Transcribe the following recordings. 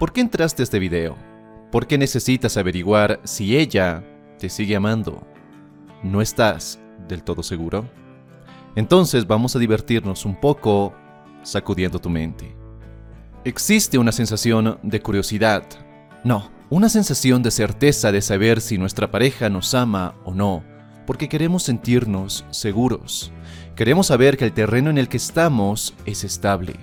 ¿Por qué entraste a este video? ¿Por qué necesitas averiguar si ella te sigue amando? ¿No estás del todo seguro? Entonces vamos a divertirnos un poco sacudiendo tu mente. Existe una sensación de curiosidad. No, una sensación de certeza de saber si nuestra pareja nos ama o no, porque queremos sentirnos seguros. Queremos saber que el terreno en el que estamos es estable.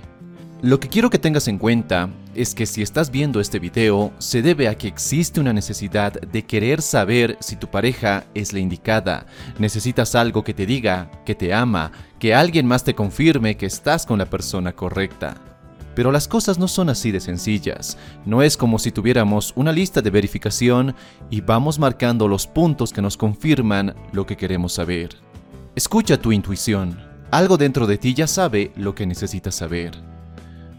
Lo que quiero que tengas en cuenta es que si estás viendo este video se debe a que existe una necesidad de querer saber si tu pareja es la indicada. Necesitas algo que te diga que te ama, que alguien más te confirme que estás con la persona correcta. Pero las cosas no son así de sencillas. No es como si tuviéramos una lista de verificación y vamos marcando los puntos que nos confirman lo que queremos saber. Escucha tu intuición. Algo dentro de ti ya sabe lo que necesitas saber.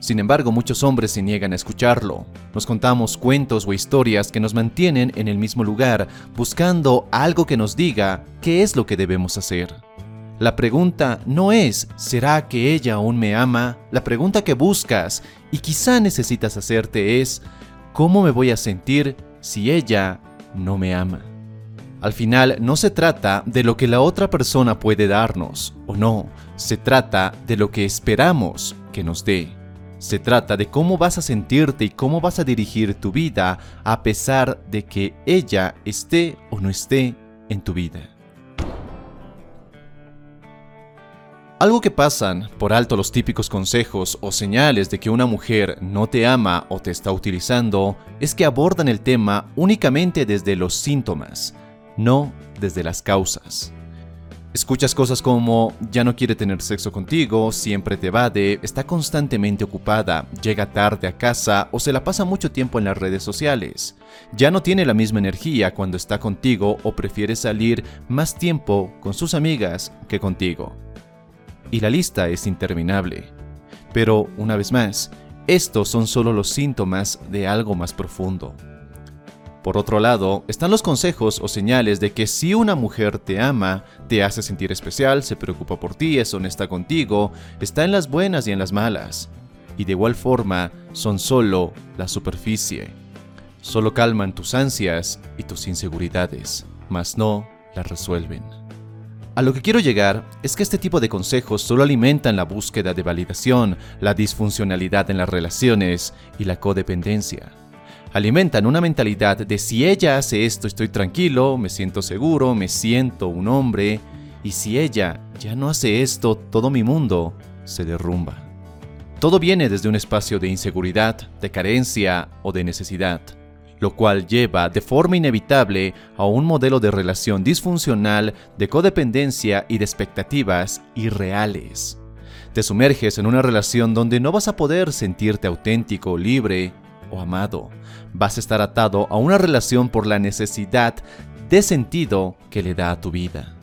Sin embargo, muchos hombres se niegan a escucharlo. Nos contamos cuentos o historias que nos mantienen en el mismo lugar, buscando algo que nos diga qué es lo que debemos hacer. La pregunta no es ¿será que ella aún me ama? La pregunta que buscas y quizá necesitas hacerte es ¿cómo me voy a sentir si ella no me ama? Al final no se trata de lo que la otra persona puede darnos o no, se trata de lo que esperamos que nos dé. Se trata de cómo vas a sentirte y cómo vas a dirigir tu vida a pesar de que ella esté o no esté en tu vida. Algo que pasan por alto los típicos consejos o señales de que una mujer no te ama o te está utilizando es que abordan el tema únicamente desde los síntomas, no desde las causas. Escuchas cosas como ya no quiere tener sexo contigo, siempre te evade, está constantemente ocupada, llega tarde a casa o se la pasa mucho tiempo en las redes sociales. Ya no tiene la misma energía cuando está contigo o prefiere salir más tiempo con sus amigas que contigo. Y la lista es interminable. Pero, una vez más, estos son solo los síntomas de algo más profundo. Por otro lado, están los consejos o señales de que si una mujer te ama, te hace sentir especial, se preocupa por ti, es honesta contigo, está en las buenas y en las malas. Y de igual forma, son solo la superficie. Solo calman tus ansias y tus inseguridades, mas no las resuelven. A lo que quiero llegar es que este tipo de consejos solo alimentan la búsqueda de validación, la disfuncionalidad en las relaciones y la codependencia alimentan una mentalidad de si ella hace esto estoy tranquilo, me siento seguro, me siento un hombre, y si ella ya no hace esto, todo mi mundo se derrumba. Todo viene desde un espacio de inseguridad, de carencia o de necesidad, lo cual lleva de forma inevitable a un modelo de relación disfuncional, de codependencia y de expectativas irreales. Te sumerges en una relación donde no vas a poder sentirte auténtico, libre o amado. Vas a estar atado a una relación por la necesidad de sentido que le da a tu vida.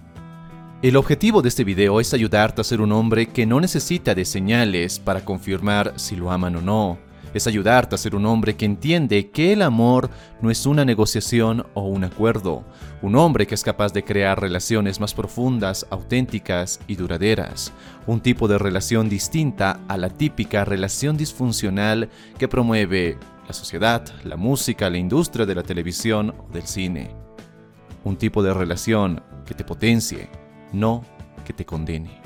El objetivo de este video es ayudarte a ser un hombre que no necesita de señales para confirmar si lo aman o no. Es ayudarte a ser un hombre que entiende que el amor no es una negociación o un acuerdo. Un hombre que es capaz de crear relaciones más profundas, auténticas y duraderas. Un tipo de relación distinta a la típica relación disfuncional que promueve la sociedad, la música, la industria de la televisión o del cine. Un tipo de relación que te potencie, no que te condene.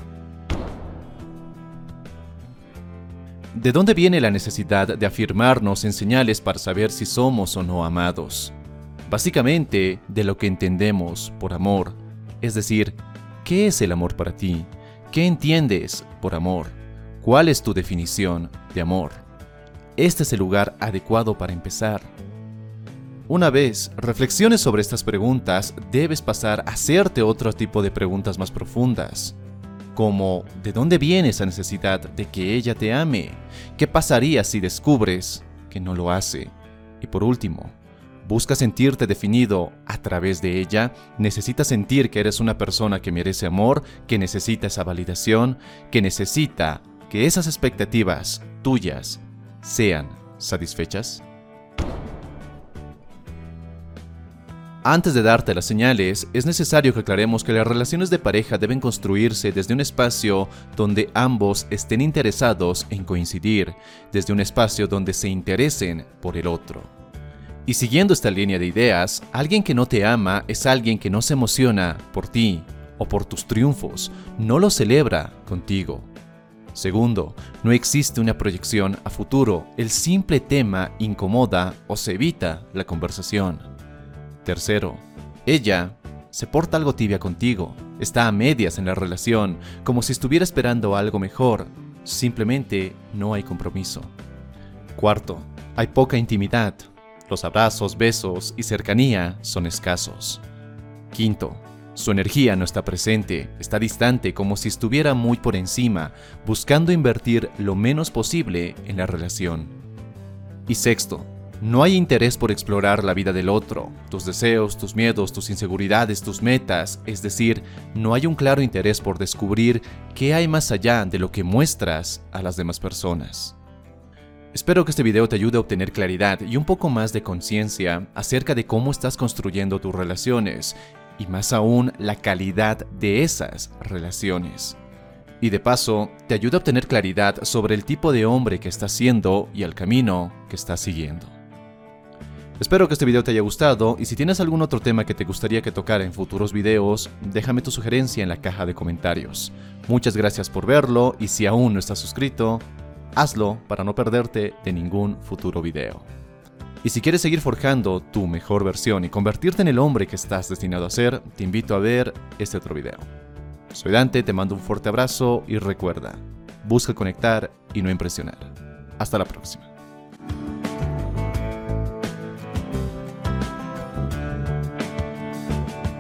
¿De dónde viene la necesidad de afirmarnos en señales para saber si somos o no amados? Básicamente, de lo que entendemos por amor, es decir, ¿qué es el amor para ti? ¿Qué entiendes por amor? ¿Cuál es tu definición de amor? Este es el lugar adecuado para empezar. Una vez reflexiones sobre estas preguntas, debes pasar a hacerte otro tipo de preguntas más profundas, como ¿de dónde viene esa necesidad de que ella te ame? ¿Qué pasaría si descubres que no lo hace? Y por último, ¿buscas sentirte definido a través de ella? ¿Necesitas sentir que eres una persona que merece amor, que necesita esa validación, que necesita que esas expectativas tuyas sean satisfechas? Antes de darte las señales, es necesario que aclaremos que las relaciones de pareja deben construirse desde un espacio donde ambos estén interesados en coincidir, desde un espacio donde se interesen por el otro. Y siguiendo esta línea de ideas, alguien que no te ama es alguien que no se emociona por ti o por tus triunfos, no lo celebra contigo. Segundo, no existe una proyección a futuro, el simple tema incomoda o se evita la conversación. Tercero, ella se porta algo tibia contigo, está a medias en la relación, como si estuviera esperando algo mejor, simplemente no hay compromiso. Cuarto, hay poca intimidad, los abrazos, besos y cercanía son escasos. Quinto, su energía no está presente, está distante como si estuviera muy por encima, buscando invertir lo menos posible en la relación. Y sexto, no hay interés por explorar la vida del otro, tus deseos, tus miedos, tus inseguridades, tus metas, es decir, no hay un claro interés por descubrir qué hay más allá de lo que muestras a las demás personas. Espero que este video te ayude a obtener claridad y un poco más de conciencia acerca de cómo estás construyendo tus relaciones y más aún la calidad de esas relaciones. Y de paso, te ayuda a obtener claridad sobre el tipo de hombre que estás siendo y el camino que estás siguiendo. Espero que este video te haya gustado y si tienes algún otro tema que te gustaría que tocara en futuros videos, déjame tu sugerencia en la caja de comentarios. Muchas gracias por verlo y si aún no estás suscrito, hazlo para no perderte de ningún futuro video. Y si quieres seguir forjando tu mejor versión y convertirte en el hombre que estás destinado a ser, te invito a ver este otro video. Soy Dante, te mando un fuerte abrazo y recuerda, busca conectar y no impresionar. Hasta la próxima.